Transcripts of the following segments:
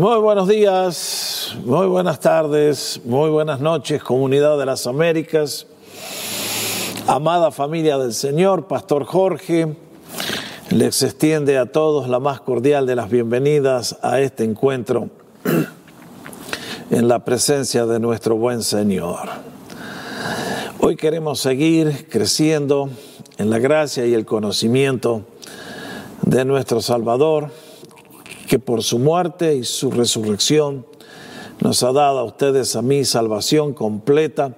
Muy buenos días, muy buenas tardes, muy buenas noches, comunidad de las Américas, amada familia del Señor, Pastor Jorge, les extiende a todos la más cordial de las bienvenidas a este encuentro en la presencia de nuestro buen Señor. Hoy queremos seguir creciendo en la gracia y el conocimiento de nuestro Salvador que por su muerte y su resurrección nos ha dado a ustedes, a mí, salvación completa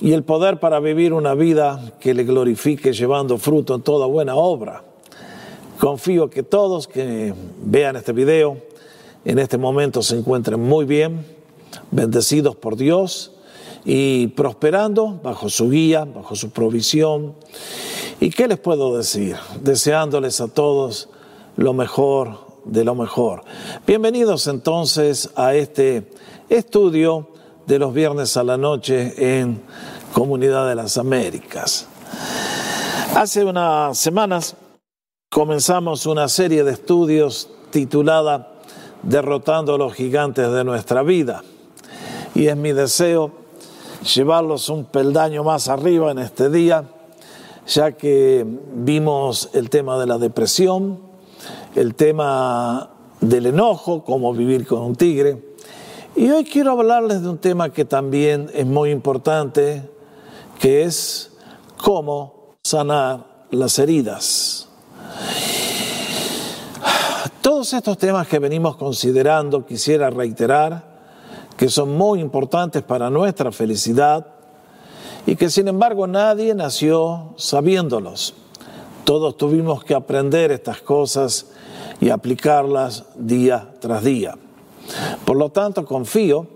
y el poder para vivir una vida que le glorifique llevando fruto en toda buena obra. Confío que todos que vean este video en este momento se encuentren muy bien, bendecidos por Dios y prosperando bajo su guía, bajo su provisión. ¿Y qué les puedo decir? Deseándoles a todos lo mejor de lo mejor. Bienvenidos entonces a este estudio de los viernes a la noche en Comunidad de las Américas. Hace unas semanas comenzamos una serie de estudios titulada Derrotando a los gigantes de nuestra vida. Y es mi deseo llevarlos un peldaño más arriba en este día, ya que vimos el tema de la depresión, el tema del enojo, cómo vivir con un tigre. Y hoy quiero hablarles de un tema que también es muy importante, que es cómo sanar las heridas. Todos estos temas que venimos considerando, quisiera reiterar, que son muy importantes para nuestra felicidad y que sin embargo nadie nació sabiéndolos. Todos tuvimos que aprender estas cosas y aplicarlas día tras día. Por lo tanto, confío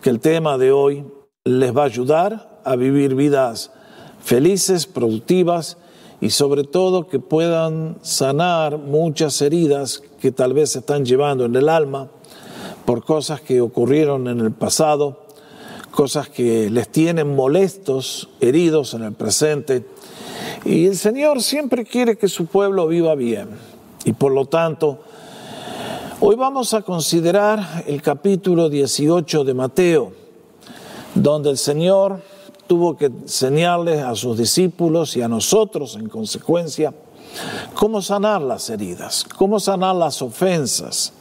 que el tema de hoy les va a ayudar a vivir vidas felices, productivas y sobre todo que puedan sanar muchas heridas que tal vez se están llevando en el alma por cosas que ocurrieron en el pasado, cosas que les tienen molestos, heridos en el presente. Y el Señor siempre quiere que su pueblo viva bien. Y por lo tanto, hoy vamos a considerar el capítulo 18 de Mateo, donde el Señor tuvo que enseñarles a sus discípulos y a nosotros en consecuencia cómo sanar las heridas, cómo sanar las ofensas.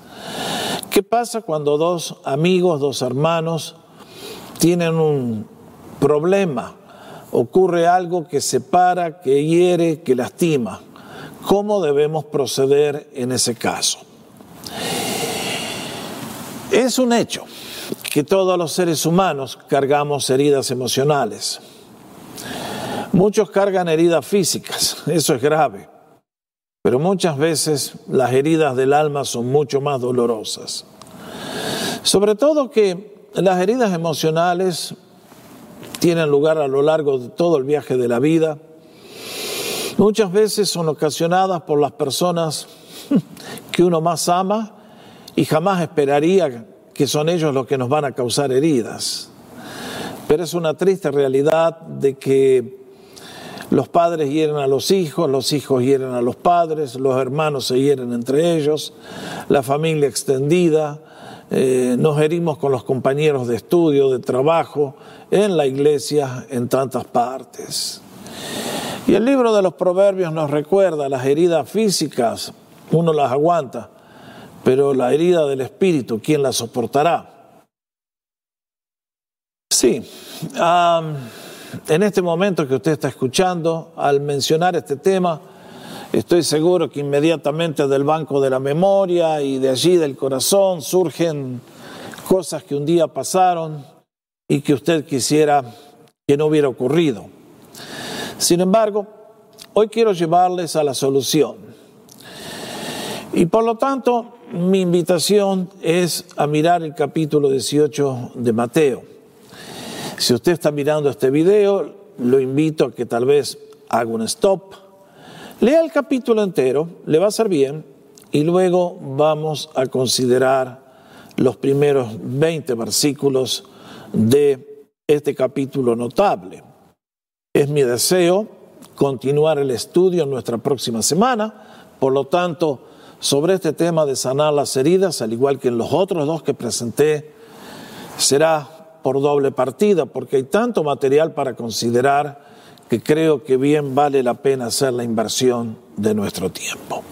¿Qué pasa cuando dos amigos, dos hermanos tienen un problema? Ocurre algo que separa, que hiere, que lastima ¿Cómo debemos proceder en ese caso? Es un hecho que todos los seres humanos cargamos heridas emocionales. Muchos cargan heridas físicas, eso es grave, pero muchas veces las heridas del alma son mucho más dolorosas. Sobre todo que las heridas emocionales tienen lugar a lo largo de todo el viaje de la vida Muchas veces son ocasionadas por las personas que uno más ama y jamás esperaría que son ellos los que nos van a causar heridas. Pero es una triste realidad de que los padres hieren a los hijos, los hijos hieren a los padres, los hermanos se hieren entre ellos, la familia extendida, eh, nos herimos con los compañeros de estudio, de trabajo, en la iglesia, en tantas partes. Y el libro de los proverbios nos recuerda las heridas físicas, uno las aguanta, pero la herida del espíritu, ¿quién la soportará? Sí, en este momento que usted está escuchando, al mencionar este tema, estoy seguro que inmediatamente del banco de la memoria y de allí del corazón surgen cosas que un día pasaron y que usted quisiera que no hubiera ocurrido. Sin embargo, hoy quiero llevarles a la solución. Y por lo tanto, mi invitación es a mirar el capítulo 18 de Mateo. Si usted está mirando este video, lo invito a que tal vez haga un stop, lea el capítulo entero, le va a ser bien, y luego vamos a considerar los primeros 20 versículos de este capítulo notable. Es mi deseo continuar el estudio en nuestra próxima semana, por lo tanto, sobre este tema de sanar las heridas, al igual que en los otros dos que presenté, será por doble partida, porque hay tanto material para considerar que creo que bien vale la pena hacer la inversión de nuestro tiempo.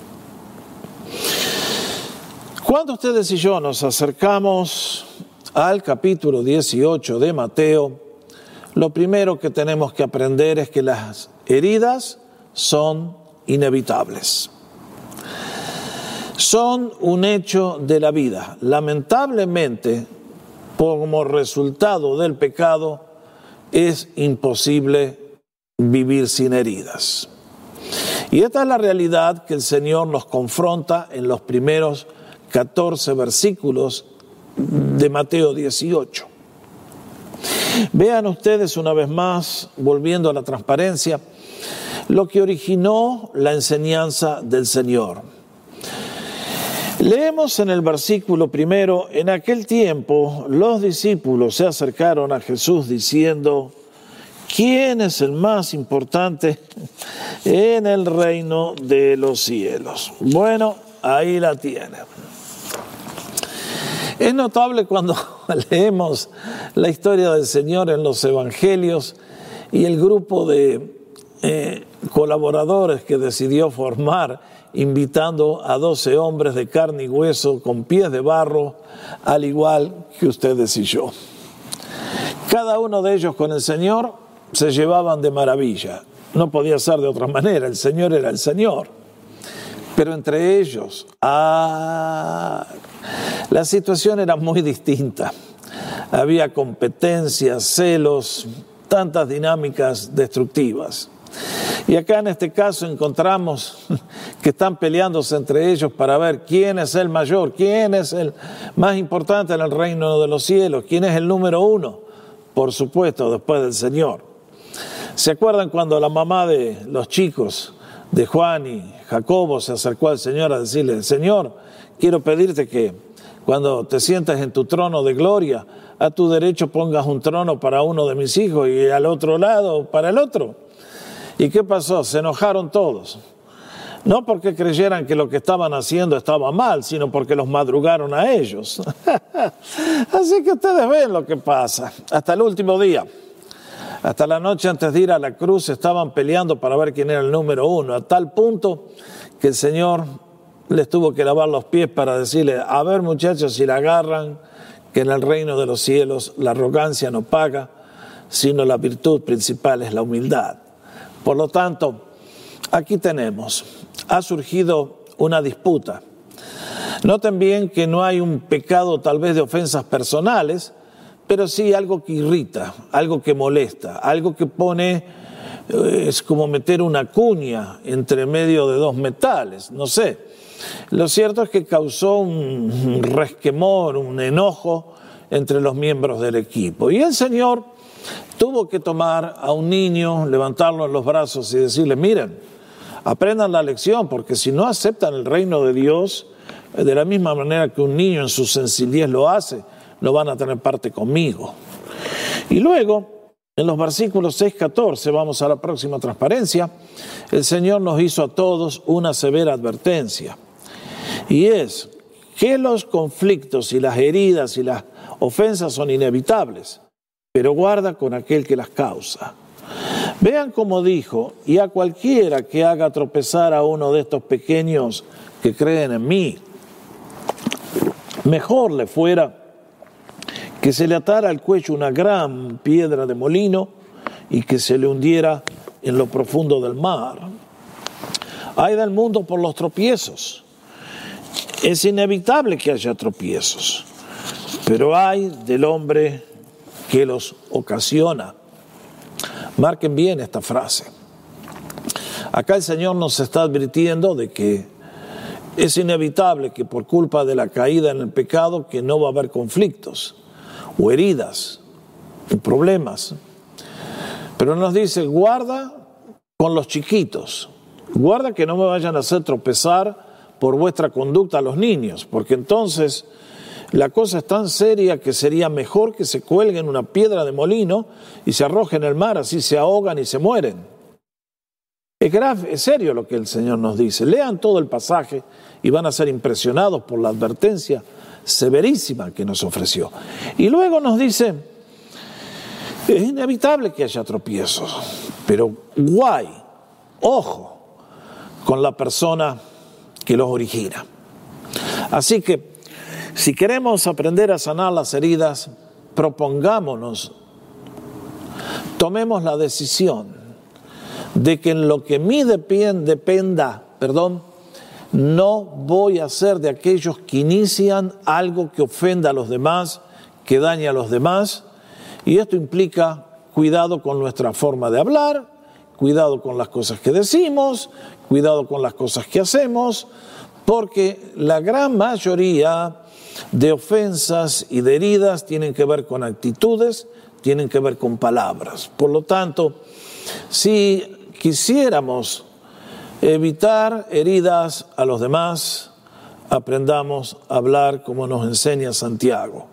Cuando ustedes y yo nos acercamos al capítulo 18 de Mateo, lo primero que tenemos que aprender es que las heridas son inevitables. Son un hecho de la vida. Lamentablemente, como resultado del pecado, es imposible vivir sin heridas. Y esta es la realidad que el Señor nos confronta en los primeros 14 versículos de Mateo 18. Vean ustedes una vez más, volviendo a la transparencia, lo que originó la enseñanza del Señor. Leemos en el versículo primero, en aquel tiempo los discípulos se acercaron a Jesús diciendo, ¿quién es el más importante en el reino de los cielos? Bueno, ahí la tienen. Es notable cuando leemos la historia del Señor en los Evangelios y el grupo de eh, colaboradores que decidió formar, invitando a doce hombres de carne y hueso con pies de barro, al igual que ustedes y yo. Cada uno de ellos con el Señor se llevaban de maravilla. No podía ser de otra manera, el Señor era el Señor. Pero entre ellos, ah, la situación era muy distinta. Había competencias, celos, tantas dinámicas destructivas. Y acá en este caso encontramos que están peleándose entre ellos para ver quién es el mayor, quién es el más importante en el reino de los cielos, quién es el número uno, por supuesto, después del Señor. ¿Se acuerdan cuando la mamá de los chicos de Juan y Jacobo se acercó al Señor a decirle, Señor, quiero pedirte que cuando te sientas en tu trono de gloria, a tu derecho pongas un trono para uno de mis hijos y al otro lado para el otro. ¿Y qué pasó? Se enojaron todos. No porque creyeran que lo que estaban haciendo estaba mal, sino porque los madrugaron a ellos. Así que ustedes ven lo que pasa. Hasta el último día. Hasta la noche antes de ir a la cruz estaban peleando para ver quién era el número uno, a tal punto que el Señor les tuvo que lavar los pies para decirle, a ver muchachos, si la agarran, que en el reino de los cielos la arrogancia no paga, sino la virtud principal es la humildad. Por lo tanto, aquí tenemos, ha surgido una disputa. Noten bien que no hay un pecado tal vez de ofensas personales, pero sí algo que irrita, algo que molesta, algo que pone, eh, es como meter una cuña entre medio de dos metales, no sé. Lo cierto es que causó un resquemor, un enojo entre los miembros del equipo. Y el Señor tuvo que tomar a un niño, levantarlo en los brazos y decirle, miren, aprendan la lección, porque si no aceptan el reino de Dios, de la misma manera que un niño en su sencillez lo hace, no van a tener parte conmigo. Y luego, en los versículos 6, 14, vamos a la próxima transparencia, el Señor nos hizo a todos una severa advertencia. Y es que los conflictos y las heridas y las ofensas son inevitables, pero guarda con aquel que las causa. Vean como dijo, y a cualquiera que haga tropezar a uno de estos pequeños que creen en mí, mejor le fuera que se le atara al cuello una gran piedra de molino y que se le hundiera en lo profundo del mar. Hay del mundo por los tropiezos. Es inevitable que haya tropiezos, pero hay del hombre que los ocasiona. Marquen bien esta frase. Acá el Señor nos está advirtiendo de que es inevitable que por culpa de la caída en el pecado que no va a haber conflictos o heridas o problemas. Pero nos dice, guarda con los chiquitos, guarda que no me vayan a hacer tropezar por vuestra conducta a los niños, porque entonces la cosa es tan seria que sería mejor que se cuelguen una piedra de molino y se arrojen en el mar, así se ahogan y se mueren. Es grave, es serio lo que el Señor nos dice. Lean todo el pasaje y van a ser impresionados por la advertencia severísima que nos ofreció. Y luego nos dice, es inevitable que haya tropiezos, pero guay, ojo con la persona que los origina. Así que si queremos aprender a sanar las heridas, propongámonos, tomemos la decisión de que en lo que mí dependa, perdón, no voy a ser de aquellos que inician algo que ofenda a los demás, que dañe a los demás, y esto implica cuidado con nuestra forma de hablar, cuidado con las cosas que decimos, cuidado con las cosas que hacemos, porque la gran mayoría de ofensas y de heridas tienen que ver con actitudes, tienen que ver con palabras. Por lo tanto, si quisiéramos evitar heridas a los demás, aprendamos a hablar como nos enseña Santiago.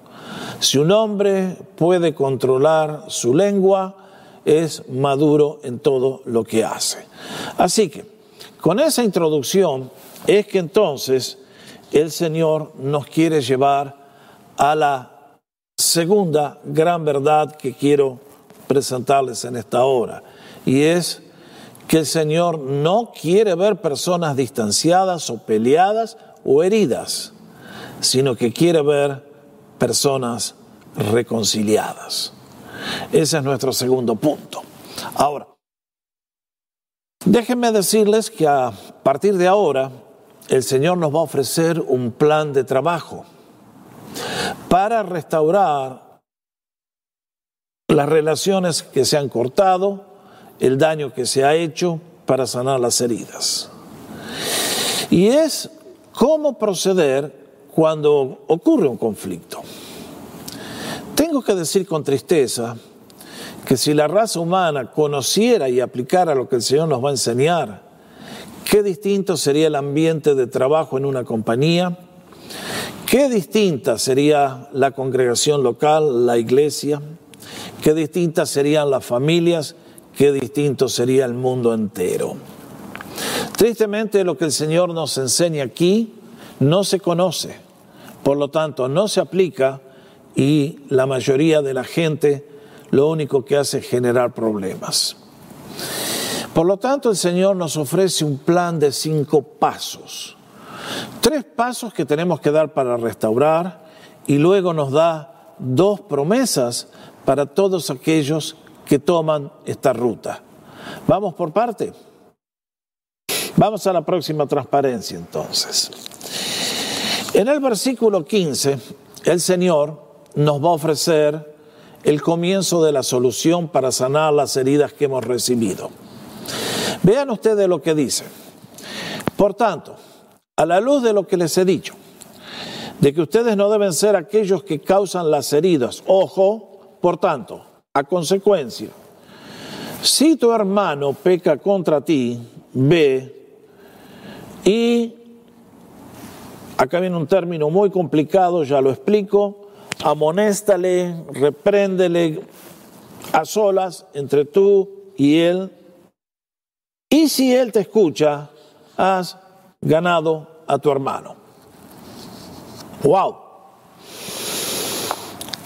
Si un hombre puede controlar su lengua, es maduro en todo lo que hace. Así que, con esa introducción, es que entonces el Señor nos quiere llevar a la segunda gran verdad que quiero presentarles en esta hora, y es que el Señor no quiere ver personas distanciadas o peleadas o heridas, sino que quiere ver personas reconciliadas. Ese es nuestro segundo punto. Ahora, déjenme decirles que a partir de ahora el Señor nos va a ofrecer un plan de trabajo para restaurar las relaciones que se han cortado, el daño que se ha hecho, para sanar las heridas. Y es cómo proceder cuando ocurre un conflicto. Tengo que decir con tristeza que si la raza humana conociera y aplicara lo que el Señor nos va a enseñar, Qué distinto sería el ambiente de trabajo en una compañía. Qué distinta sería la congregación local, la iglesia. Qué distintas serían las familias. Qué distinto sería el mundo entero. Tristemente lo que el Señor nos enseña aquí no se conoce, por lo tanto no se aplica y la mayoría de la gente lo único que hace es generar problemas. Por lo tanto, el Señor nos ofrece un plan de cinco pasos. Tres pasos que tenemos que dar para restaurar y luego nos da dos promesas para todos aquellos que toman esta ruta. Vamos por parte. Vamos a la próxima transparencia entonces. En el versículo 15, el Señor nos va a ofrecer el comienzo de la solución para sanar las heridas que hemos recibido. Vean ustedes lo que dice. Por tanto, a la luz de lo que les he dicho, de que ustedes no deben ser aquellos que causan las heridas, ojo, por tanto, a consecuencia, si tu hermano peca contra ti, ve y, acá viene un término muy complicado, ya lo explico, amonéstale, repréndele a solas entre tú y él y si él te escucha, has ganado a tu hermano. ¡Wow!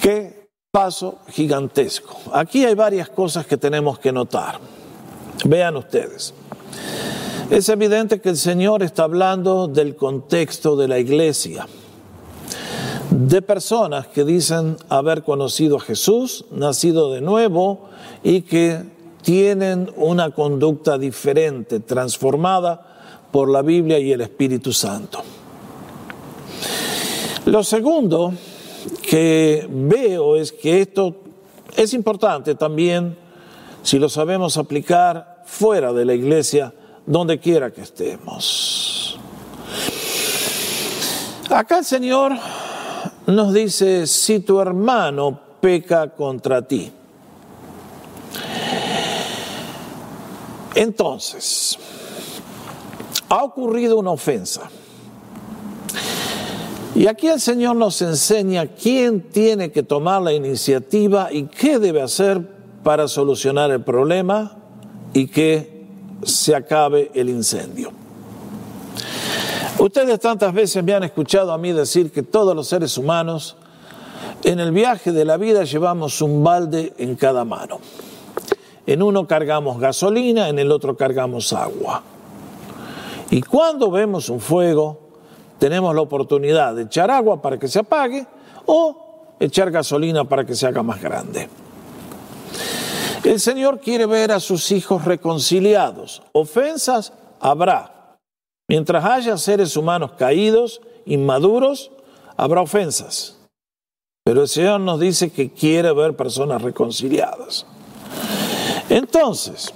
¡Qué paso gigantesco! Aquí hay varias cosas que tenemos que notar. Vean ustedes. Es evidente que el Señor está hablando del contexto de la iglesia, de personas que dicen haber conocido a Jesús, nacido de nuevo y que tienen una conducta diferente, transformada por la Biblia y el Espíritu Santo. Lo segundo que veo es que esto es importante también si lo sabemos aplicar fuera de la iglesia, donde quiera que estemos. Acá el Señor nos dice, si tu hermano peca contra ti, Entonces, ha ocurrido una ofensa. Y aquí el Señor nos enseña quién tiene que tomar la iniciativa y qué debe hacer para solucionar el problema y qué se acabe el incendio. Ustedes tantas veces me han escuchado a mí decir que todos los seres humanos en el viaje de la vida llevamos un balde en cada mano. En uno cargamos gasolina, en el otro cargamos agua. Y cuando vemos un fuego, tenemos la oportunidad de echar agua para que se apague o echar gasolina para que se haga más grande. El Señor quiere ver a sus hijos reconciliados. Ofensas habrá. Mientras haya seres humanos caídos, inmaduros, habrá ofensas. Pero el Señor nos dice que quiere ver personas reconciliadas. Entonces,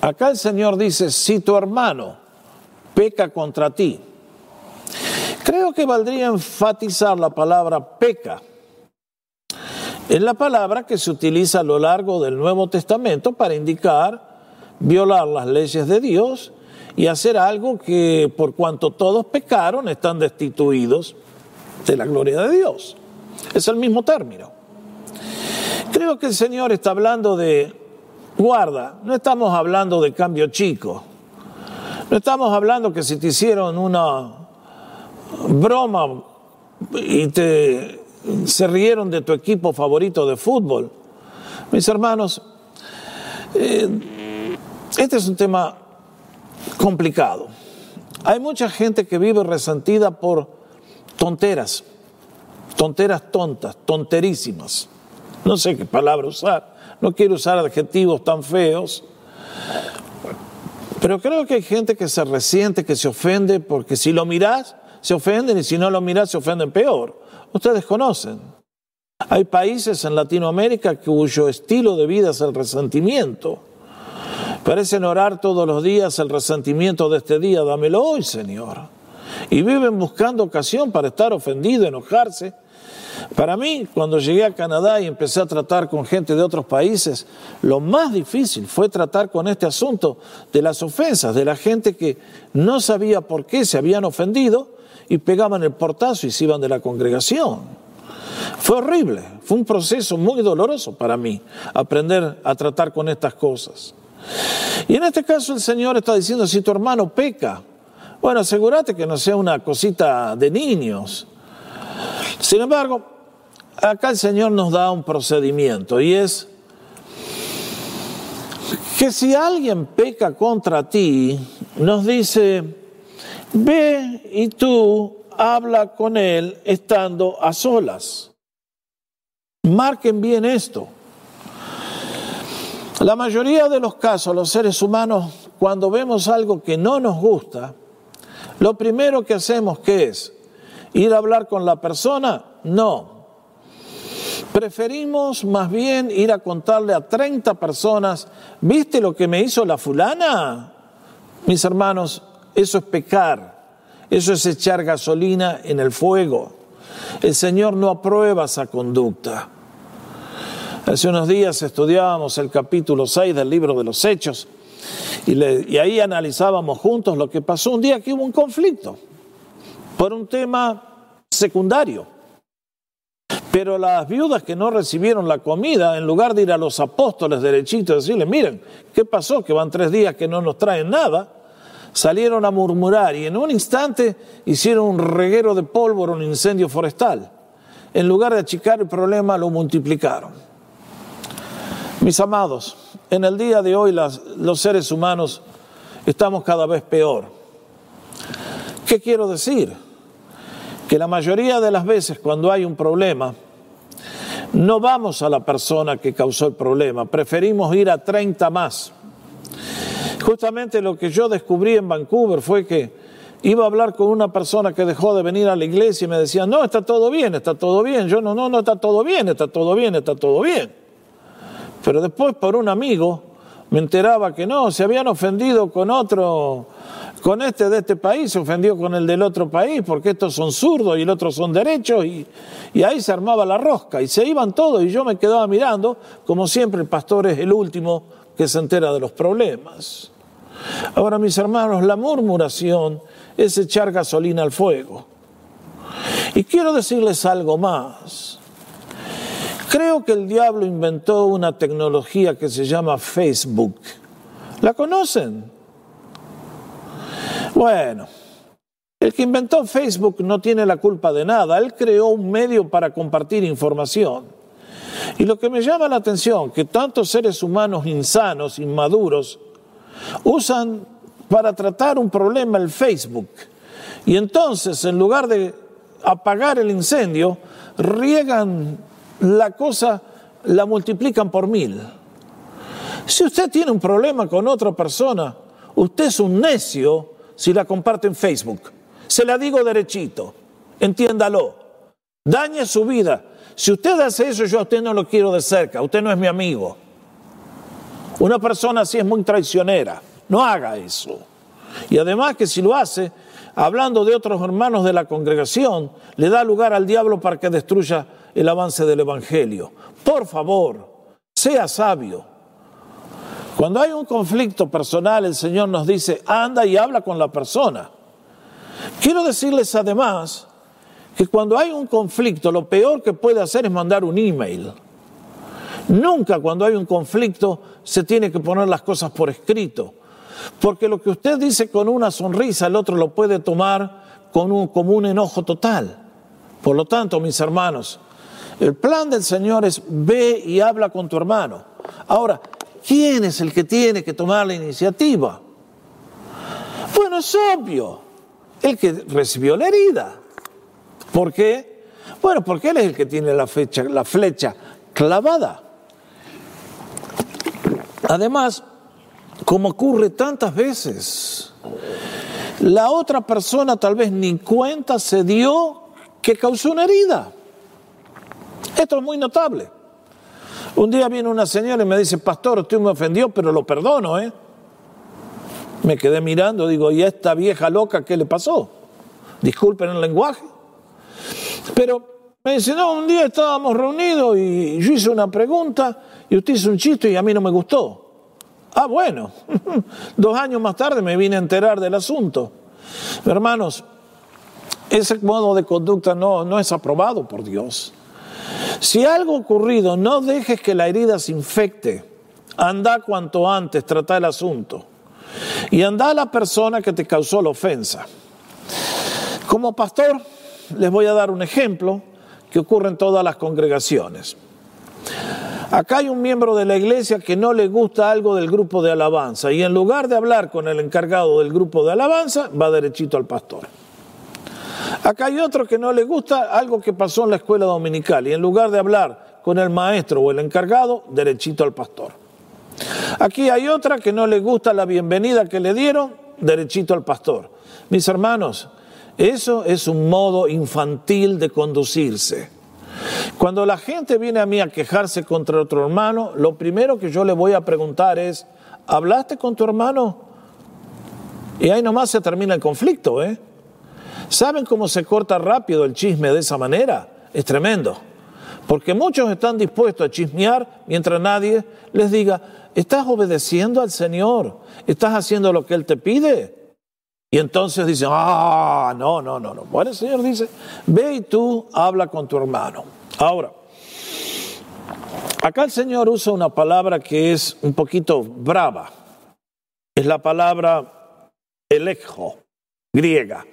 acá el Señor dice, si tu hermano peca contra ti. Creo que valdría enfatizar la palabra peca. Es la palabra que se utiliza a lo largo del Nuevo Testamento para indicar violar las leyes de Dios y hacer algo que por cuanto todos pecaron están destituidos de la gloria de Dios. Es el mismo término. Creo que el Señor está hablando de guarda, no estamos hablando de cambio chico. No estamos hablando que si te hicieron una broma y te se rieron de tu equipo favorito de fútbol. Mis hermanos, eh, este es un tema complicado. Hay mucha gente que vive resentida por tonteras, tonteras tontas, tonterísimas. No sé qué palabra usar, no quiero usar adjetivos tan feos, pero creo que hay gente que se resiente, que se ofende, porque si lo mirás, se ofenden y si no lo mirás, se ofenden peor. Ustedes conocen. Hay países en Latinoamérica cuyo estilo de vida es el resentimiento. Parecen orar todos los días el resentimiento de este día, dámelo hoy, Señor. Y viven buscando ocasión para estar ofendido, enojarse para mí, cuando llegué a Canadá y empecé a tratar con gente de otros países, lo más difícil fue tratar con este asunto de las ofensas, de la gente que no sabía por qué se habían ofendido y pegaban el portazo y se iban de la congregación. Fue horrible, fue un proceso muy doloroso para mí aprender a tratar con estas cosas. Y en este caso el Señor está diciendo, si tu hermano peca, bueno, asegúrate que no sea una cosita de niños, sin embargo, acá el Señor nos da un procedimiento y es que si alguien peca contra ti, nos dice, ve y tú habla con él estando a solas. Marquen bien esto. La mayoría de los casos, los seres humanos, cuando vemos algo que no nos gusta, lo primero que hacemos, ¿qué es? ¿Ir a hablar con la persona? No. Preferimos más bien ir a contarle a 30 personas, ¿viste lo que me hizo la fulana? Mis hermanos, eso es pecar, eso es echar gasolina en el fuego. El Señor no aprueba esa conducta. Hace unos días estudiábamos el capítulo 6 del libro de los Hechos y, y ahí analizábamos juntos lo que pasó un día que hubo un conflicto por un tema secundario. Pero las viudas que no recibieron la comida, en lugar de ir a los apóstoles derechitos y decirle, miren, ¿qué pasó? Que van tres días que no nos traen nada, salieron a murmurar y en un instante hicieron un reguero de pólvora, un incendio forestal. En lugar de achicar el problema, lo multiplicaron. Mis amados, en el día de hoy los seres humanos estamos cada vez peor. ¿Qué quiero decir? que la mayoría de las veces cuando hay un problema, no vamos a la persona que causó el problema, preferimos ir a 30 más. Justamente lo que yo descubrí en Vancouver fue que iba a hablar con una persona que dejó de venir a la iglesia y me decía, no, está todo bien, está todo bien. Yo no, no, no está todo bien, está todo bien, está todo bien. Pero después por un amigo me enteraba que no, se habían ofendido con otro con este de este país, se ofendió con el del otro país, porque estos son zurdos y el otro son derechos, y, y ahí se armaba la rosca, y se iban todos, y yo me quedaba mirando, como siempre el pastor es el último que se entera de los problemas. Ahora, mis hermanos, la murmuración es echar gasolina al fuego. Y quiero decirles algo más. Creo que el diablo inventó una tecnología que se llama Facebook ¿La conocen? Bueno, el que inventó Facebook no tiene la culpa de nada. Él creó un medio para compartir información. Y lo que me llama la atención, que tantos seres humanos insanos, inmaduros, usan para tratar un problema el Facebook. Y entonces, en lugar de apagar el incendio, riegan la cosa, la multiplican por mil. Si usted tiene un problema con otra persona, usted es un necio si la comparte en Facebook. Se la digo derechito, entiéndalo. Dañe su vida. Si usted hace eso, yo a usted no lo quiero de cerca, usted no es mi amigo. Una persona así es muy traicionera. No haga eso. Y además que si lo hace, hablando de otros hermanos de la congregación, le da lugar al diablo para que destruya el avance del Evangelio. Por favor, sea sabio. Cuando hay un conflicto personal, el Señor nos dice, anda y habla con la persona. Quiero decirles además que cuando hay un conflicto, lo peor que puede hacer es mandar un email. Nunca cuando hay un conflicto se tiene que poner las cosas por escrito. Porque lo que usted dice con una sonrisa, el otro lo puede tomar con un, como un enojo total. Por lo tanto, mis hermanos, el plan del Señor es ve y habla con tu hermano. Ahora, ¿quién es el que tiene que tomar la iniciativa? Bueno, es obvio, el que recibió la herida. ¿Por qué? Bueno, porque él es el que tiene la, la flecha clavada. Además, como ocurre tantas veces. La otra persona tal vez ni cuenta se dio que causó una herida. Esto es muy notable. Un día viene una señora y me dice, pastor, usted me ofendió, pero lo perdono, ¿eh? Me quedé mirando, digo, ¿y a esta vieja loca qué le pasó? Disculpen el lenguaje. Pero me dice, no, un día estábamos reunidos y yo hice una pregunta y usted hizo un chiste y a mí no me gustó. Ah, bueno, dos años más tarde me vine a enterar del asunto. Hermanos, ese modo de conducta no, no es aprobado por Dios. Si algo ocurrido, no dejes que la herida se infecte. Anda cuanto antes, trata el asunto. Y anda a la persona que te causó la ofensa. Como pastor, les voy a dar un ejemplo que ocurre en todas las congregaciones. Acá hay un miembro de la iglesia que no le gusta algo del grupo de alabanza y en lugar de hablar con el encargado del grupo de alabanza, va derechito al pastor. Acá hay otro que no le gusta algo que pasó en la escuela dominical y en lugar de hablar con el maestro o el encargado, derechito al pastor. Aquí hay otra que no le gusta la bienvenida que le dieron, derechito al pastor. Mis hermanos, eso es un modo infantil de conducirse. Cuando la gente viene a mí a quejarse contra otro hermano, lo primero que yo le voy a preguntar es, ¿hablaste con tu hermano? Y ahí nomás se termina el conflicto, ¿eh? ¿Saben cómo se corta rápido el chisme de esa manera? Es tremendo. Porque muchos están dispuestos a chismear mientras nadie les diga, ¿estás obedeciendo al Señor? ¿Estás haciendo lo que Él te pide? Y entonces dicen, ah, no, no, no, no. Bueno, el Señor dice, ve y tú habla con tu hermano. Ahora, acá el Señor usa una palabra que es un poquito brava. Es la palabra elejo, griega.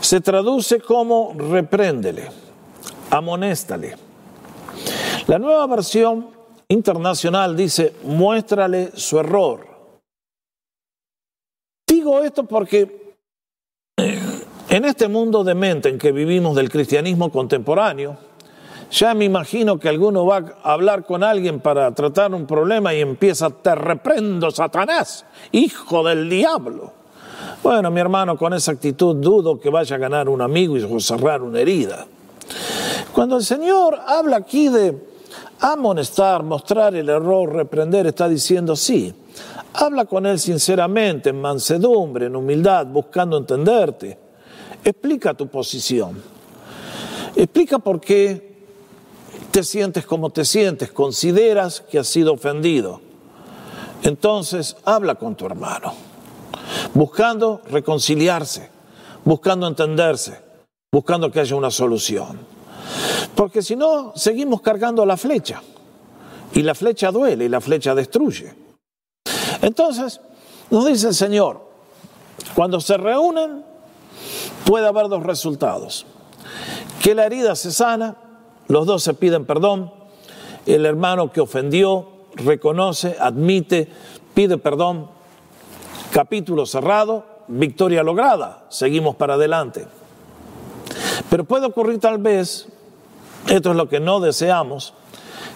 Se traduce como repréndele, amonéstale. La nueva versión internacional dice, muéstrale su error Digo esto porque en este mundo de mente en que vivimos del cristianismo contemporáneo, ya me imagino que alguno va a hablar con alguien para tratar un problema y empieza, te reprendo, Satanás, hijo del diablo. Bueno, mi hermano, con esa actitud dudo que vaya a ganar un amigo y cerrar una herida. Cuando el Señor habla aquí de amonestar, mostrar el error, reprender, está diciendo sí. Habla con él sinceramente, en mansedumbre, en humildad, buscando entenderte. Explica tu posición. Explica por qué te sientes como te sientes, consideras que has sido ofendido. Entonces, habla con tu hermano, buscando reconciliarse, buscando entenderse, buscando que haya una solución. Porque si no, seguimos cargando la flecha. Y la flecha duele y la flecha destruye. Entonces, nos dice el Señor, cuando se reúnen puede haber dos resultados. Que la herida se sana, los dos se piden perdón, el hermano que ofendió reconoce, admite, pide perdón, capítulo cerrado, victoria lograda, seguimos para adelante. Pero puede ocurrir tal vez, esto es lo que no deseamos,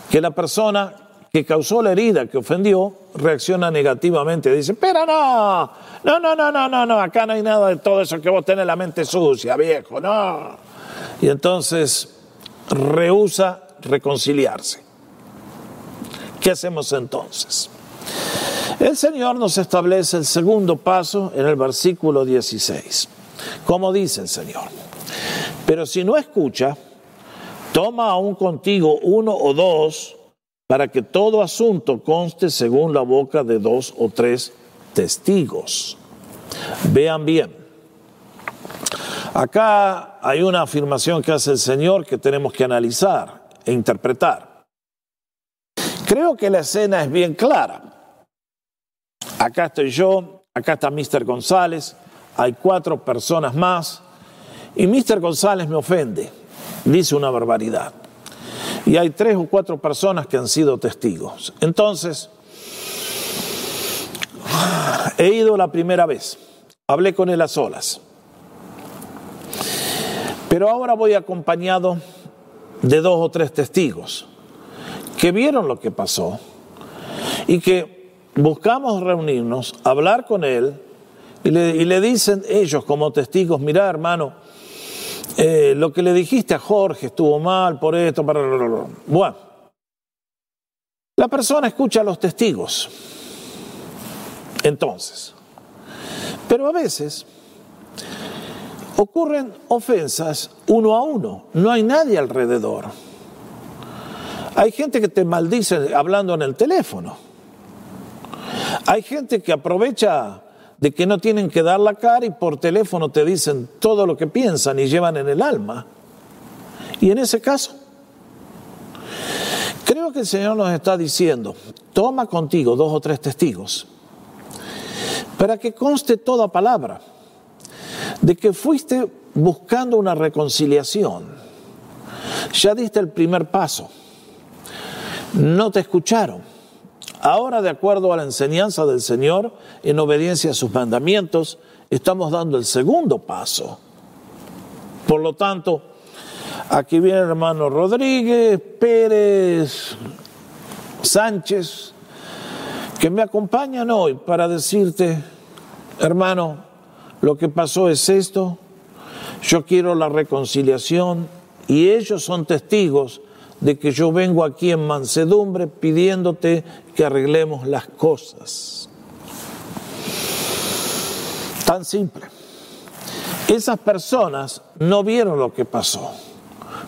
que la persona que causó la herida, que ofendió, reacciona negativamente. Dice, pero no, no, no, no, no, no, no, acá no hay nada de todo eso que vos tenés la mente sucia, viejo, no. Y entonces rehúsa reconciliarse. ¿Qué hacemos entonces? El Señor nos establece el segundo paso en el versículo 16. Como dice el Señor, pero si no escucha, toma aún contigo uno o dos para que todo asunto conste según la boca de dos o tres testigos. Vean bien. Acá hay una afirmación que hace el Señor que tenemos que analizar e interpretar. Creo que la escena es bien clara. Acá estoy yo, acá está Mr. González, hay cuatro personas más y Mr. González me ofende, dice una barbaridad y hay tres o cuatro personas que han sido testigos. Entonces, he ido la primera vez, hablé con él a solas, pero ahora voy acompañado de dos o tres testigos que vieron lo que pasó y que buscamos reunirnos, hablar con él y le, dicen ellos como testigos, mira hermano, eh, lo que le dijiste a Jorge estuvo mal por esto, para... Bueno, la persona escucha a los testigos. Entonces, pero a veces ocurren ofensas uno a uno, no hay nadie alrededor. Hay gente que te maldice hablando en el teléfono. Hay gente que aprovecha de que no tienen que dar la cara y por teléfono te dicen todo lo que piensan y llevan en el alma. Y en ese caso, creo que el Señor nos está diciendo, toma contigo dos o tres testigos para que conste toda palabra de que fuiste buscando una reconciliación. Ya diste el primer paso. No te escucharon Ahora, de acuerdo a la enseñanza del Señor, en obediencia a sus mandamientos, estamos dando el segundo paso. Por lo tanto, aquí viene el hermano Rodríguez, Pérez, Sánchez, que me acompañan hoy para decirte, hermano, lo que pasó es esto, yo quiero la reconciliación y ellos son testigos de que yo vengo aquí en mansedumbre pidiéndote que arreglemos las cosas. Tan simple. Esas personas no vieron lo que pasó,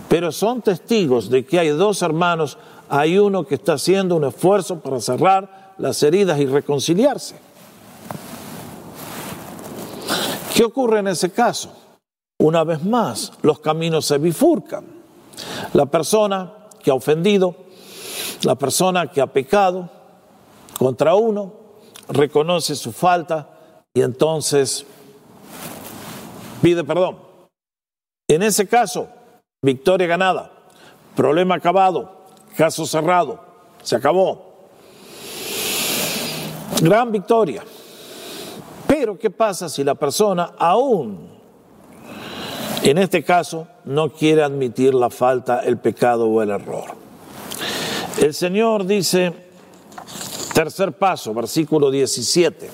pero son testigos de que hay dos hermanos, hay uno que está haciendo un esfuerzo para cerrar las heridas y reconciliarse. ¿Qué ocurre en ese caso? Una vez más, los caminos se bifurcan. La persona que ha ofendido, la persona que ha pecado contra uno, reconoce su falta y entonces pide perdón. En ese caso, victoria ganada, problema acabado, caso cerrado, se acabó. Gran victoria. Pero ¿qué pasa si la persona aún en este caso, no quiere admitir la falta, el pecado o el error. El Señor dice, tercer paso, versículo 17,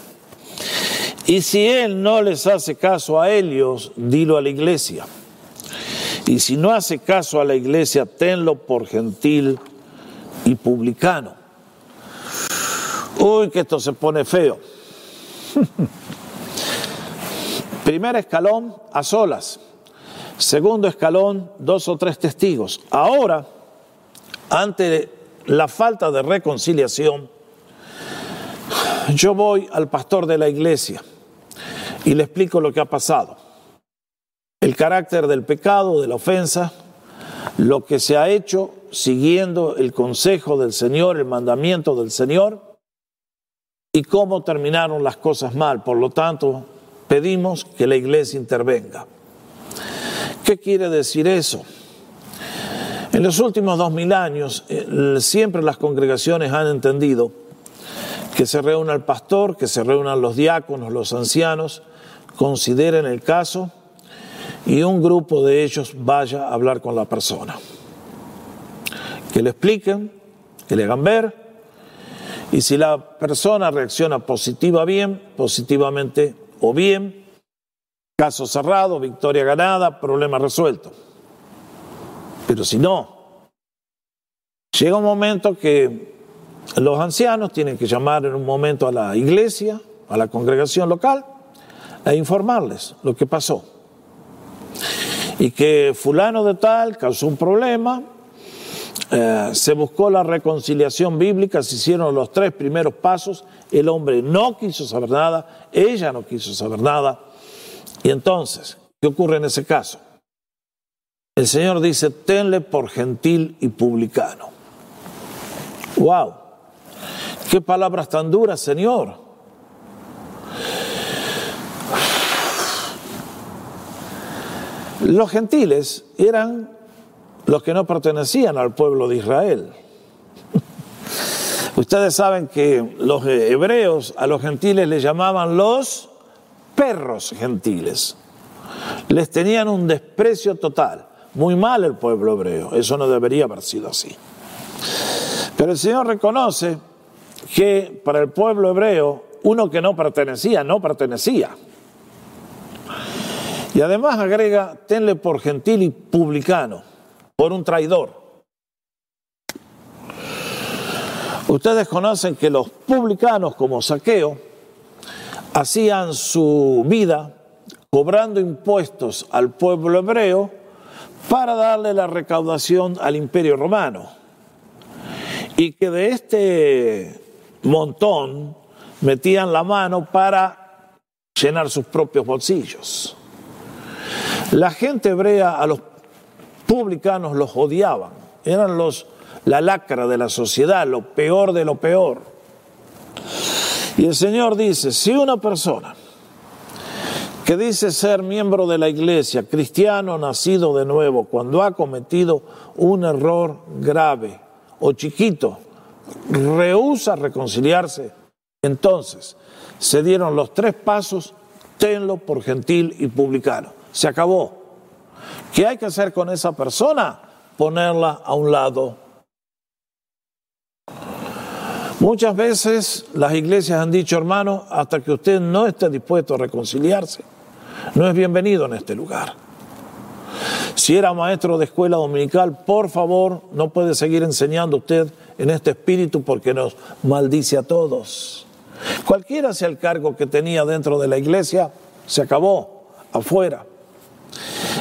y si Él no les hace caso a ellos, dilo a la iglesia. Y si no hace caso a la iglesia, tenlo por gentil y publicano. Uy, que esto se pone feo. Primer escalón, a solas. Segundo escalón, dos o tres testigos. Ahora, ante la falta de reconciliación, yo voy al pastor de la iglesia y le explico lo que ha pasado. El carácter del pecado, de la ofensa, lo que se ha hecho siguiendo el consejo del Señor, el mandamiento del Señor. y cómo terminaron las cosas mal. Por lo tanto, pedimos que la iglesia intervenga. ¿Qué quiere decir eso? En los últimos dos mil años, eh, siempre las congregaciones han entendido que se reúna el pastor, que se reúnan los diáconos, los ancianos, consideren el caso y un grupo de ellos vaya a hablar con la persona. Que le expliquen, que le hagan ver, y si la persona reacciona positiva bien, positivamente o bien, caso cerrado, victoria ganada, problema resuelto. Pero si no, llega un momento que los ancianos tienen que llamar en un momento a la iglesia, a la congregación local, e informarles lo que pasó. Y que fulano de tal causó un problema, eh, se buscó la reconciliación bíblica, se hicieron los tres primeros pasos, el hombre no quiso saber nada, ella no quiso saber nada. Y entonces, ¿qué ocurre en ese caso? El Señor dice, tenle por gentil y publicano. ¡Wow! ¡Qué palabras tan duras, Señor! Los gentiles eran los que no pertenecían al pueblo de Israel. Ustedes saben que los hebreos a los gentiles les llamaban los perros gentiles. Les tenían un desprecio total. Muy mal el pueblo hebreo. Eso no debería haber sido así. Pero el Señor reconoce que para el pueblo hebreo, uno que no pertenecía, no pertenecía. Y además agrega, tenle por gentil y publicano, por un traidor. Ustedes conocen que los publicanos como saqueo hacían su vida cobrando impuestos al pueblo hebreo para darle la recaudación al imperio romano. Y que de este montón metían la mano para llenar sus propios bolsillos. La gente hebrea a los publicanos los odiaban, eran los la lacra de la sociedad, lo peor de lo peor. Y el Señor dice, si una persona que dice ser miembro de la iglesia, cristiano nacido de nuevo, cuando ha cometido un error grave o chiquito, rehúsa reconciliarse, entonces se dieron los tres pasos, tenlo por gentil y publicano. Se acabó. ¿Qué hay que hacer con esa persona? Ponerla a un lado. Muchas veces las iglesias han dicho, hermano, hasta que usted no esté dispuesto a reconciliarse, no es bienvenido en este lugar. Si era maestro de escuela dominical, por favor, no puede seguir enseñando usted en este espíritu porque nos maldice a todos. Cualquiera sea el cargo que tenía dentro de la iglesia, se acabó, afuera.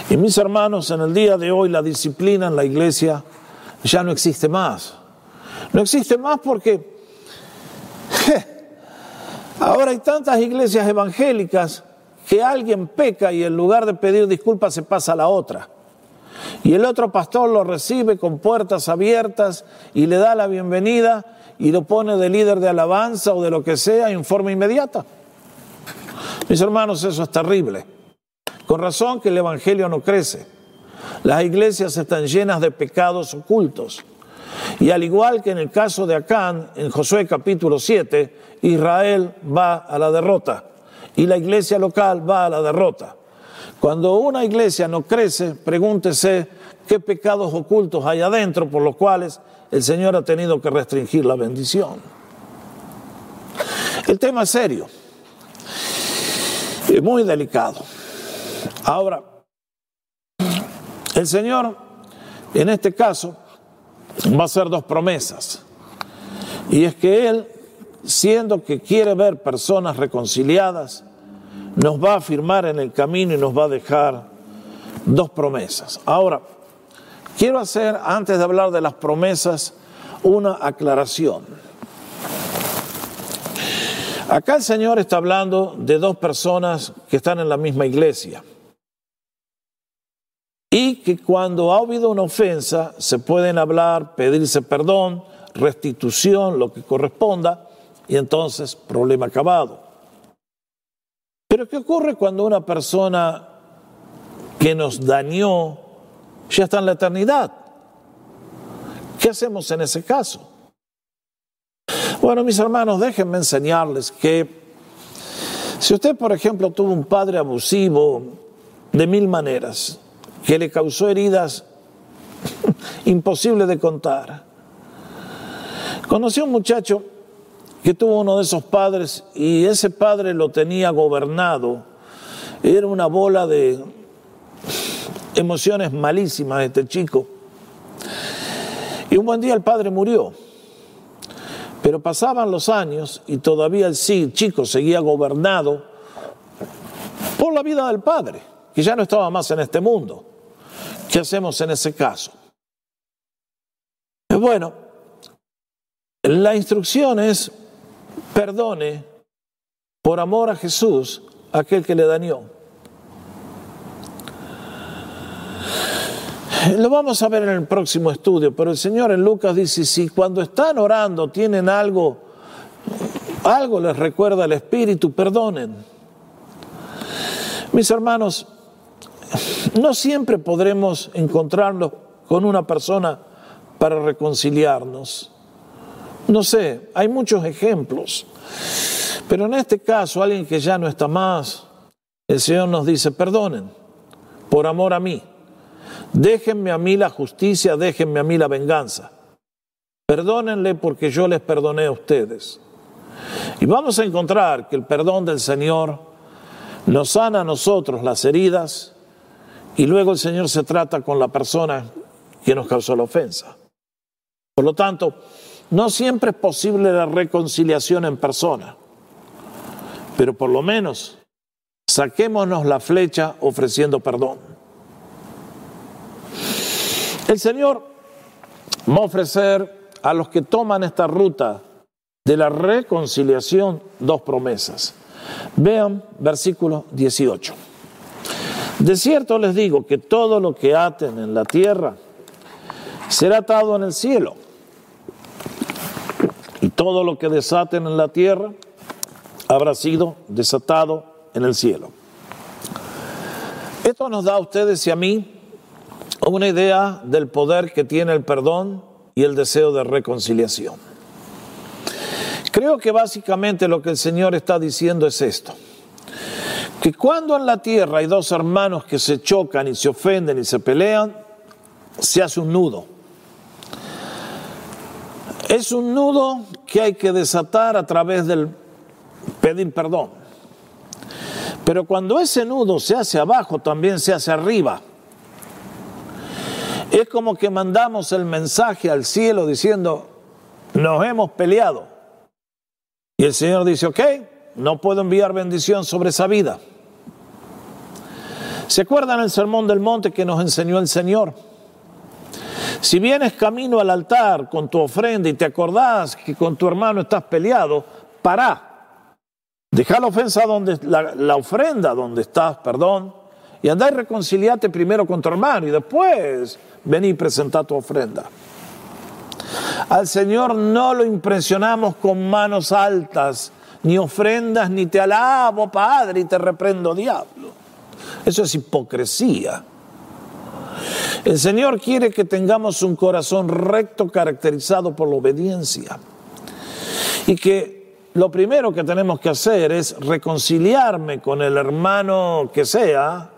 Y mis hermanos, en el día de hoy la disciplina en la iglesia ya no existe más. No existe más porque ahora hay tantas iglesias evangélicas que alguien peca y en lugar de pedir disculpas se pasa a la otra. Y el otro pastor lo recibe con puertas abiertas y le da la bienvenida y lo pone de líder de alabanza o de lo que sea en forma inmediata. Mis hermanos, eso es terrible. Con razón que el Evangelio no crece. Las iglesias están llenas de pecados ocultos. Y al igual que en el caso de Acán, en Josué capítulo 7, Israel va a la derrota y la iglesia local va a la derrota. Cuando una iglesia no crece, pregúntese qué pecados ocultos hay adentro por los cuales el Señor ha tenido que restringir la bendición. El tema es serio, es muy delicado. Ahora, el Señor, en este caso, va a hacer dos promesas. Y es que Él, siendo que quiere ver personas reconciliadas, nos va a afirmar en el camino y nos va a dejar dos promesas. Ahora, quiero hacer, antes de hablar de las promesas, una aclaración. Acá el Señor está hablando de dos personas que están en la misma iglesia y que cuando ha habido una ofensa se pueden hablar, pedirse perdón, restitución, lo que corresponda, y entonces problema acabado. Pero ¿qué ocurre cuando una persona que nos dañó ya está en la eternidad? ¿Qué hacemos en ese caso? Bueno, mis hermanos, déjenme enseñarles que si usted, por ejemplo, tuvo un padre abusivo de mil maneras, que le causó heridas imposibles de contar, conocí a un muchacho que tuvo uno de esos padres y ese padre lo tenía gobernado, era una bola de emociones malísimas este chico y un buen día el padre murió. Pero pasaban los años y todavía el chico seguía gobernado por la vida del padre, que ya no estaba más en este mundo. ¿Qué hacemos en ese caso? Bueno, la instrucción es perdone por amor a Jesús aquel que le dañó. Lo vamos a ver en el próximo estudio, pero el Señor en Lucas dice, si cuando están orando tienen algo, algo les recuerda el Espíritu, perdonen. Mis hermanos, no siempre podremos encontrarnos con una persona para reconciliarnos. No sé, hay muchos ejemplos, pero en este caso, alguien que ya no está más, el Señor nos dice, perdonen, por amor a mí. Déjenme a mí la justicia, déjenme a mí la venganza. Perdónenle porque yo les perdoné a ustedes. Y vamos a encontrar que el perdón del Señor nos sana a nosotros las heridas y luego el Señor se trata con la persona que nos causó la ofensa. Por lo tanto, no siempre es posible la reconciliación en persona, pero por lo menos saquémonos la flecha ofreciendo perdón. El Señor va a ofrecer a los que toman esta ruta de la reconciliación dos promesas. Vean versículo 18. De cierto les digo que todo lo que aten en la tierra será atado en el cielo. Todo lo que desaten en la tierra habrá sido desatado en el cielo. Esto nos da a ustedes y a mí una idea del poder que tiene el perdón y el deseo de reconciliación. Creo que básicamente lo que el Señor está diciendo es esto, que cuando en la tierra hay dos hermanos que se chocan y se ofenden y se pelean, se hace un nudo. Es un nudo que hay que desatar a través del pedir perdón. Pero cuando ese nudo se hace abajo, también se hace arriba. Es como que mandamos el mensaje al cielo diciendo, nos hemos peleado. Y el Señor dice, ok, no puedo enviar bendición sobre esa vida. ¿Se acuerdan el sermón del monte que nos enseñó el Señor? Si vienes camino al altar con tu ofrenda y te acordás que con tu hermano estás peleado, pará. Deja la ofensa donde, la, ofrenda donde estás, perdón, y andá y reconciliate primero con tu hermano y después vení y presenta tu ofrenda. Al Señor no lo impresionamos con manos altas, ni ofrendas, ni te alabo, Padre, y te reprendo, diablo. Eso es hipocresía. El Señor quiere que tengamos un corazón recto caracterizado por la obediencia. Y que lo primero que tenemos que hacer es reconciliarme con el hermano que sea,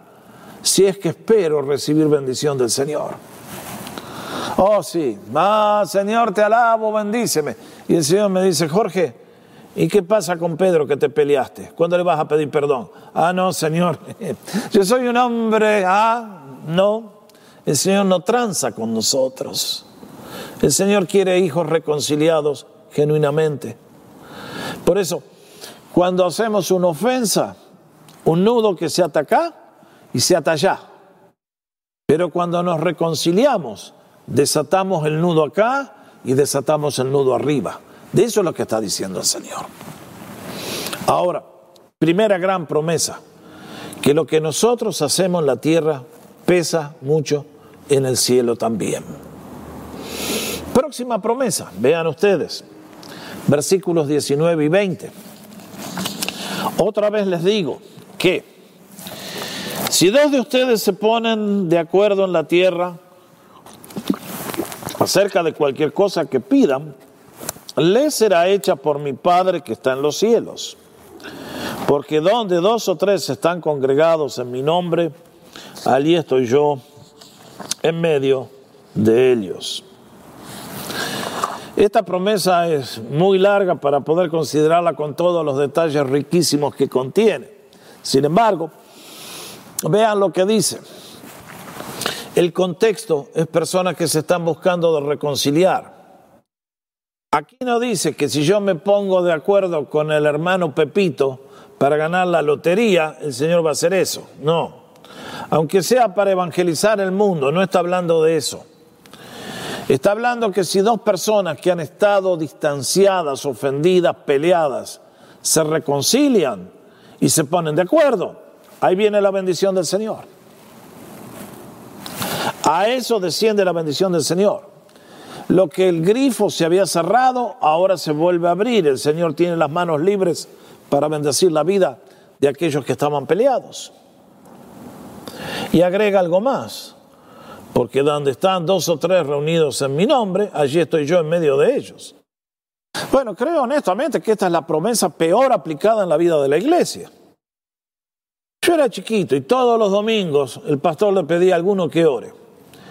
si es que espero recibir bendición del Señor. Oh, sí, ah, Señor, te alabo, bendíceme. Y el Señor me dice, Jorge, ¿y qué pasa con Pedro que te peleaste? ¿Cuándo le vas a pedir perdón? Ah, no, Señor, yo soy un hombre, ah, no. El Señor no tranza con nosotros. El Señor quiere hijos reconciliados genuinamente. Por eso, cuando hacemos una ofensa, un nudo que se ataca y se ata allá. Pero cuando nos reconciliamos, desatamos el nudo acá y desatamos el nudo arriba. De eso es lo que está diciendo el Señor. Ahora, primera gran promesa, que lo que nosotros hacemos en la tierra pesa mucho en el cielo también. Próxima promesa, vean ustedes, versículos 19 y 20. Otra vez les digo que si dos de ustedes se ponen de acuerdo en la tierra acerca de cualquier cosa que pidan, les será hecha por mi Padre que está en los cielos. Porque donde dos o tres están congregados en mi nombre, allí estoy yo en medio de ellos. Esta promesa es muy larga para poder considerarla con todos los detalles riquísimos que contiene. Sin embargo, vean lo que dice. El contexto es personas que se están buscando de reconciliar. Aquí no dice que si yo me pongo de acuerdo con el hermano Pepito para ganar la lotería, el Señor va a hacer eso. No. Aunque sea para evangelizar el mundo, no está hablando de eso. Está hablando que si dos personas que han estado distanciadas, ofendidas, peleadas, se reconcilian y se ponen de acuerdo, ahí viene la bendición del Señor. A eso desciende la bendición del Señor. Lo que el grifo se había cerrado, ahora se vuelve a abrir. El Señor tiene las manos libres para bendecir la vida de aquellos que estaban peleados. Y agrega algo más, porque donde están dos o tres reunidos en mi nombre, allí estoy yo en medio de ellos. Bueno, creo honestamente que esta es la promesa peor aplicada en la vida de la iglesia. Yo era chiquito y todos los domingos el pastor le pedía a alguno que ore.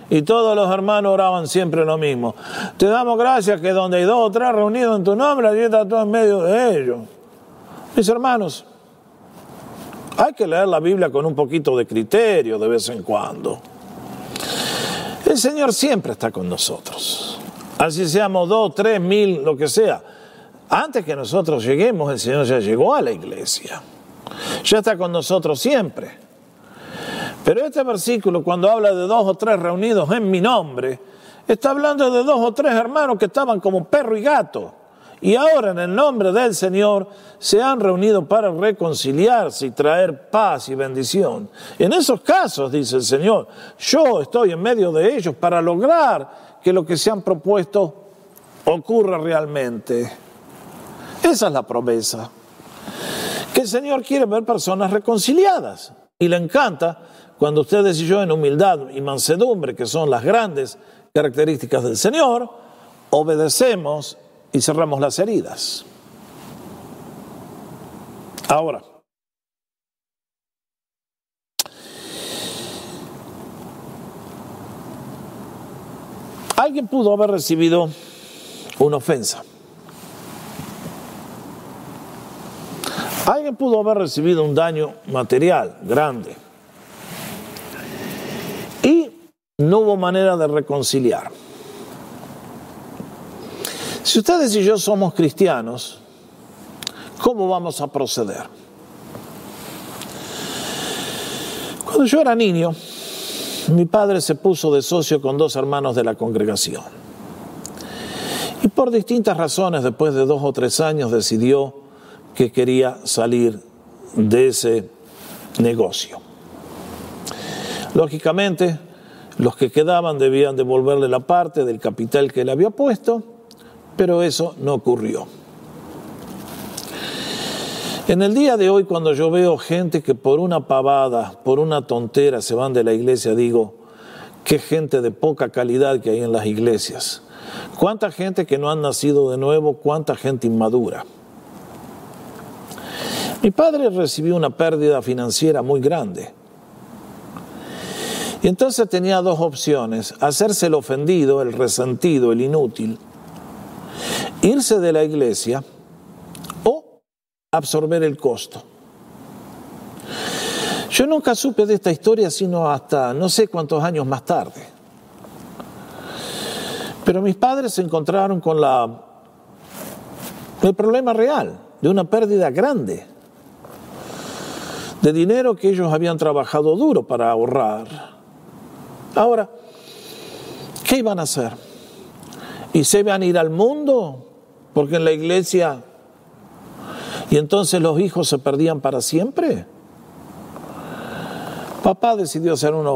Y todos los hermanos oraban siempre lo mismo. Te damos gracias que donde hay dos o tres reunidos en tu nombre, allí está todo en medio de ellos. Mis hermanos, hay que leer la Biblia con un poquito de criterio de vez en cuando. El Señor siempre está con nosotros. Así seamos dos, tres, mil, lo que sea. Antes que nosotros lleguemos, el Señor ya llegó a la iglesia. Ya está con nosotros siempre. Pero este versículo, cuando habla de dos o tres reunidos en mi nombre, está hablando de dos o tres hermanos que estaban como perro y gato. Y ahora en el nombre del Señor se han reunido para reconciliarse y traer paz y bendición. En esos casos, dice el Señor, yo estoy en medio de ellos para lograr que lo que se han propuesto ocurra realmente. Esa es la promesa. Que el Señor quiere ver personas reconciliadas. Y le encanta cuando ustedes y yo en humildad y mansedumbre, que son las grandes características del Señor, obedecemos y cerramos las heridas. Ahora, alguien pudo haber recibido una ofensa. Alguien pudo haber recibido un daño material grande no hubo manera de reconciliar. Si ustedes y yo somos cristianos, ¿cómo vamos a proceder? Cuando yo era niño, mi padre se puso de socio con dos hermanos de la congregación. Y por distintas razones, después de dos o tres años, decidió que quería salir de ese negocio. Lógicamente, los que quedaban debían devolverle la parte del capital que él había puesto, pero eso no ocurrió. En el día de hoy, cuando yo veo gente que por una pavada, por una tontera se van de la iglesia, digo, qué gente de poca calidad que hay en las iglesias. Cuánta gente que no han nacido de nuevo, cuánta gente inmadura. Mi padre recibió una pérdida financiera muy grande y entonces tenía dos opciones, hacerse el ofendido, el resentido, el inútil, irse de la iglesia o absorber el costo. Yo nunca supe de esta historia sino hasta no sé cuántos años más tarde. Pero mis padres se encontraron con la, el problema real de una pérdida grande de dinero que ellos habían trabajado duro para ahorrar Ahora, ¿qué iban a hacer? ¿Y se iban a ir al mundo? Porque en la iglesia... ¿Y entonces los hijos se perdían para siempre? Papá decidió hacer una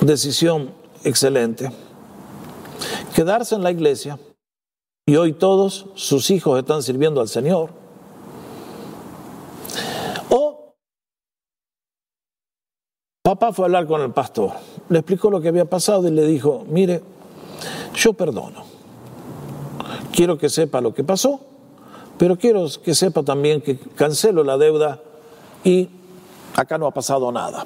decisión excelente. Quedarse en la iglesia Y hoy todos sus hijos están sirviendo al Señor. O papá fue a hablar con el pastor, le explicó lo que había pasado y le dijo, mire, yo perdono. Quiero que sepa lo que pasó, pero quiero que sepa también que cancelo la deuda y acá no ha pasado nada.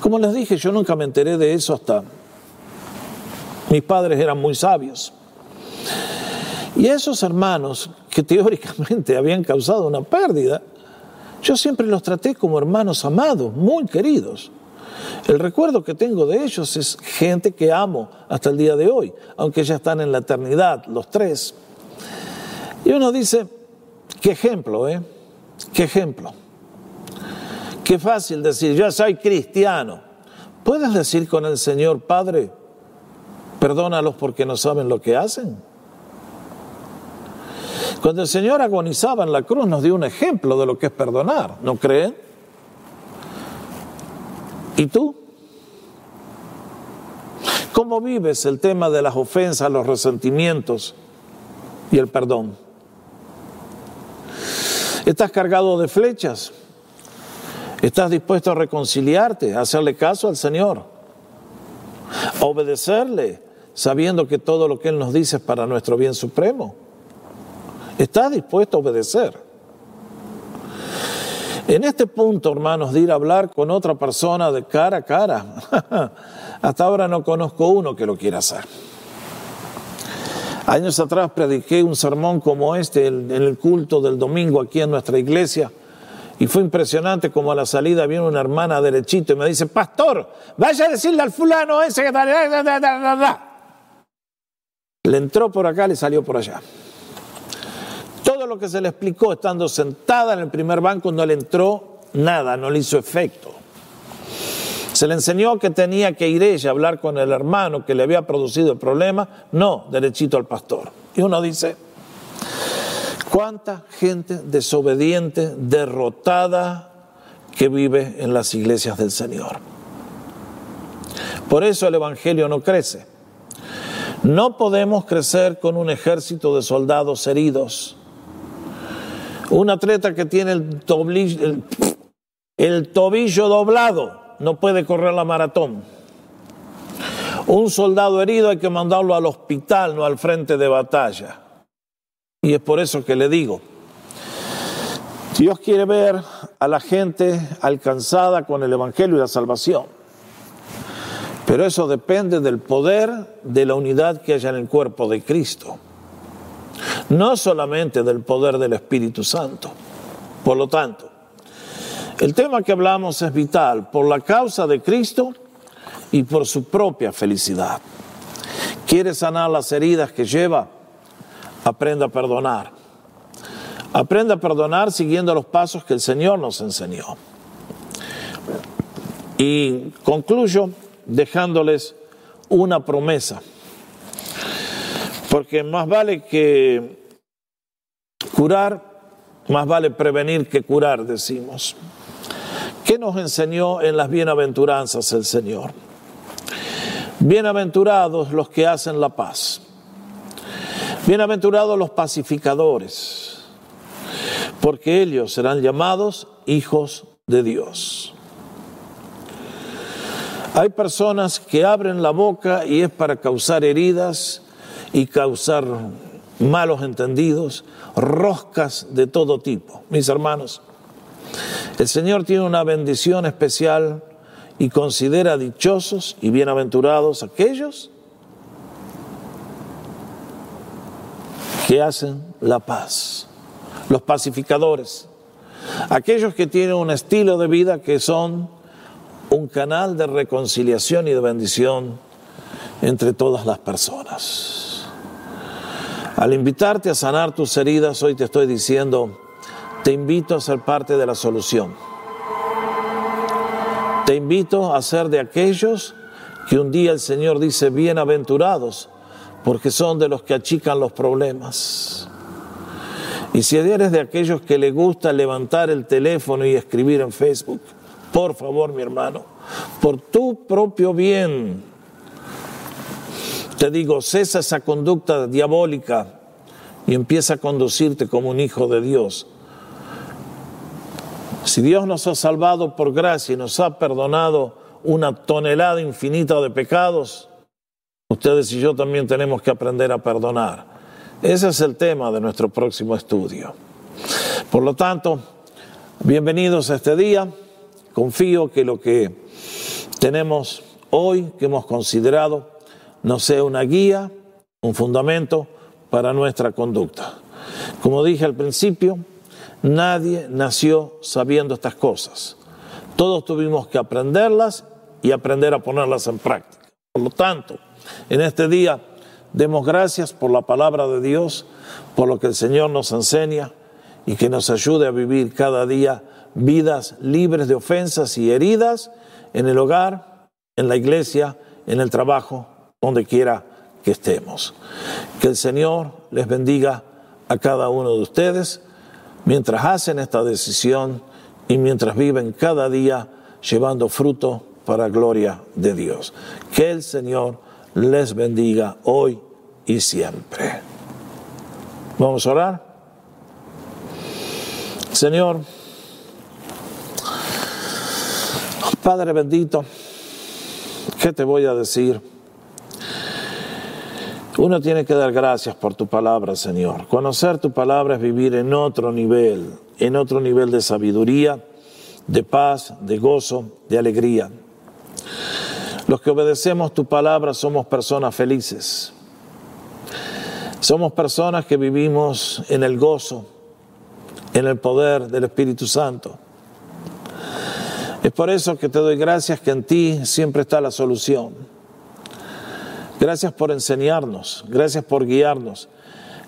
Como les dije, yo nunca me enteré de eso hasta mis padres eran muy sabios. Y esos hermanos que teóricamente habían causado una pérdida, yo siempre los traté como hermanos amados, muy queridos. El recuerdo que tengo de ellos es gente que amo hasta el día de hoy, aunque ya están en la eternidad, los tres. Y uno dice, qué ejemplo, ¿eh? Qué ejemplo. Qué fácil decir, yo soy cristiano. ¿Puedes decir con el Señor, Padre, perdónalos porque no saben lo que hacen? Cuando el Señor agonizaba en la cruz nos dio un ejemplo de lo que es perdonar, ¿no creen? ¿Y tú? ¿Cómo vives el tema de las ofensas, los resentimientos y el perdón? ¿Estás cargado de flechas? ¿Estás dispuesto a reconciliarte, a hacerle caso al Señor? A obedecerle, sabiendo que todo lo que Él nos dice es para nuestro bien supremo. ¿Estás dispuesto a obedecer? En este punto, hermanos, de ir a hablar con otra persona de cara a cara, hasta ahora no conozco uno que lo quiera hacer. Años atrás prediqué un sermón como este en el culto del domingo aquí en nuestra iglesia y fue impresionante como a la salida viene una hermana derechito y me dice, pastor, vaya a decirle al fulano ese que... Le entró por acá, le salió por allá. Lo que se le explicó estando sentada en el primer banco no le entró nada, no le hizo efecto. Se le enseñó que tenía que ir ella a hablar con el hermano que le había producido el problema, no, derechito al pastor. Y uno dice, ¿Cuánta gente desobediente, derrotada, que vive en las iglesias del Señor? Por eso el Evangelio no crece. No podemos crecer con un ejército de soldados heridos. Un atleta que tiene el tobillo, doblado no puede correr la maratón. Un soldado herido hay que mandarlo al hospital, no al frente de batalla. Y es por eso que le digo, Dios quiere ver a la gente alcanzada con el Evangelio y la salvación. Pero eso depende del poder de la unidad que haya en el cuerpo de Cristo. No solamente del poder del Espíritu Santo. Por lo tanto, el tema que hablamos es vital por la causa de Cristo y por su propia felicidad. Quiere sanar las heridas que lleva aprenda a perdonar. Aprenda a perdonar siguiendo los pasos que el Señor nos enseñó. Y concluyo dejándoles una promesa. Porque más vale que curar, más vale prevenir que curar, decimos. ¿Qué nos enseñó en las bienaventuranzas el Señor? Bienaventurados los que hacen la paz Bienaventurados los pacificadores, porque ellos serán llamados hijos de Dios. Hay personas que abren la boca y es para causar heridas y causar malos entendidos, roscas de todo tipo. Mis hermanos, el Señor tiene una bendición especial y considera dichosos y bienaventurados aquellos que hacen la paz, los pacificadores, aquellos que tienen un estilo de vida que son un canal de reconciliación y de bendición entre todas las personas. Al invitarte a sanar tus heridas, hoy te estoy diciendo, te invito a ser parte de la solución. Te invito a ser de aquellos que un día el Señor dice, bienaventurados porque son de los que achican los problemas. Y si eres de aquellos que le gusta levantar el teléfono y escribir en Facebook, por favor, mi hermano, por tu propio bien, te digo, cesa esa conducta diabólica y empieza a conducirte como un hijo de Dios. Si Dios nos ha salvado por gracia y nos ha perdonado una tonelada infinita de pecados, ustedes y yo también tenemos que aprender a perdonar. Ese es el tema de nuestro próximo estudio. Por lo tanto, bienvenidos a este día. Confío que lo que tenemos hoy, que hemos considerado, nos sea una guía, un fundamento para nuestra conducta. Como dije al principio, nadie nació sabiendo estas cosas. Todos tuvimos que aprenderlas y aprender a ponerlas en práctica. Por lo tanto, en este día demos gracias por la palabra de Dios, por lo que el Señor nos enseña y que nos ayude a vivir cada día vidas libres de ofensas y heridas en el hogar, en la iglesia, en el trabajo, donde quiera que estemos. Que el Señor les bendiga a cada uno de ustedes mientras hacen esta decisión y mientras viven cada día llevando fruto para gloria de Dios. Que el Señor les bendiga hoy y siempre. Vamos a orar. Señor, Padre bendito, ¿qué te voy a decir? Uno tiene que dar gracias por tu palabra, Señor. Conocer tu palabra es vivir en otro nivel, en otro nivel de sabiduría, de paz, de gozo, de alegría. Los que obedecemos tu palabra somos personas felices. Somos personas que vivimos en el gozo, en el poder del Espíritu Santo. Es por eso que te doy gracias que en ti siempre está la solución. Gracias por enseñarnos, gracias por guiarnos,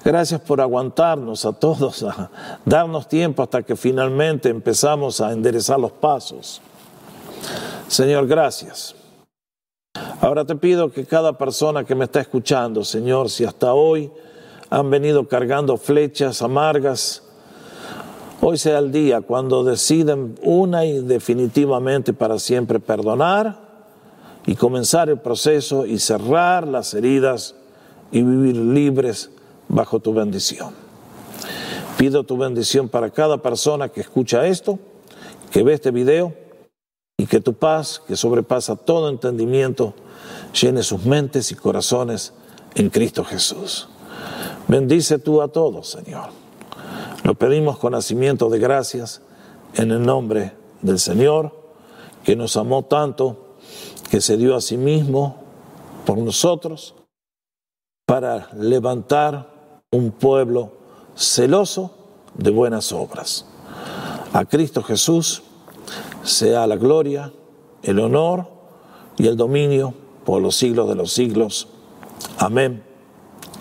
gracias por aguantarnos a todos, a darnos tiempo hasta que finalmente empezamos a enderezar los pasos. Señor, gracias. Ahora te pido que cada persona que me está escuchando, Señor, si hasta hoy han venido cargando flechas amargas, hoy sea el día cuando deciden una y definitivamente para siempre perdonar y comenzar el proceso y cerrar las heridas y vivir libres bajo tu bendición. Pido tu bendición para cada persona que escucha esto, que ve este video y que tu paz, que sobrepasa todo entendimiento, llene sus mentes y corazones en Cristo Jesús. Bendice tú a todos, Señor. Lo pedimos con nacimiento de gracias en el nombre del Señor, que nos amó tanto, que se dio a sí mismo por nosotros, para levantar un pueblo celoso de buenas obras. A Cristo Jesús sea la gloria, el honor y el dominio por los siglos de los siglos. Amén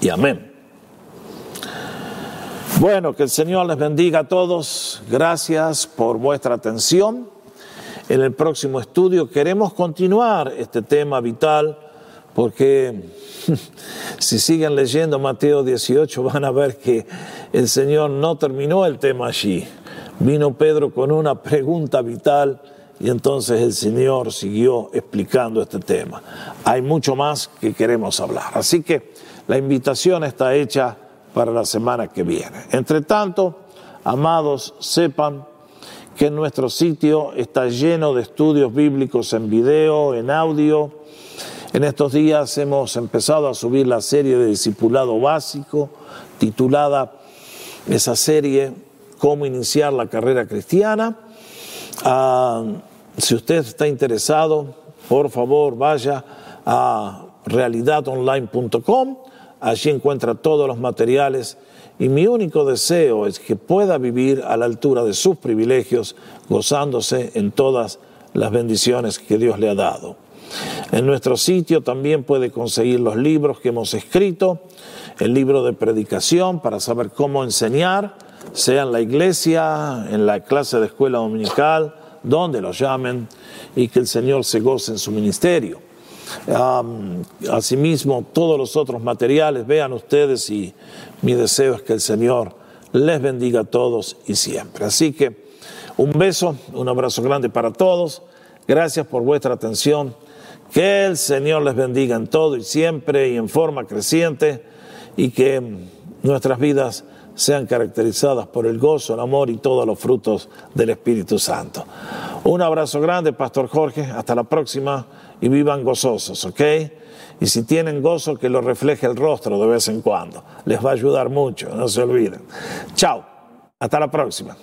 y amén. Bueno, que el Señor les bendiga a todos. Gracias por vuestra atención. En el próximo estudio queremos continuar este tema vital porque si siguen leyendo Mateo 18 van a ver que el Señor no terminó el tema allí. Vino Pedro con una pregunta vital y entonces el Señor siguió explicando este tema. Hay mucho más que queremos hablar. Así que la invitación está hecha para la semana que viene. Entre tanto, amados, sepan que nuestro sitio está lleno de estudios bíblicos en video, en audio. En estos días hemos empezado a subir la serie de discipulado básico, titulada esa serie Cómo iniciar la carrera cristiana. Ah, si usted está interesado, por favor vaya a realidadonline.com, allí encuentra todos los materiales y mi único deseo es que pueda vivir a la altura de sus privilegios, gozándose en todas las bendiciones que Dios le ha dado. En nuestro sitio también puede conseguir los libros que hemos escrito, el libro de predicación para saber cómo enseñar, sea en la iglesia, en la clase de escuela dominical, donde lo llamen y que el Señor se goce en su ministerio. Asimismo, todos los otros materiales, vean ustedes y mi deseo es que el Señor les bendiga a todos y siempre. Así que un beso, un abrazo grande para todos. Gracias por vuestra atención. Que el Señor les bendiga en todo y siempre y en forma creciente y que nuestras vidas sean caracterizadas por el gozo, el amor y todos los frutos del Espíritu Santo. Un abrazo grande, Pastor Jorge. Hasta la próxima y vivan gozosos, ¿ok? Y si tienen gozo, que lo refleje el rostro de vez en cuando. Les va a ayudar mucho, no se olviden. Chao. Hasta la próxima.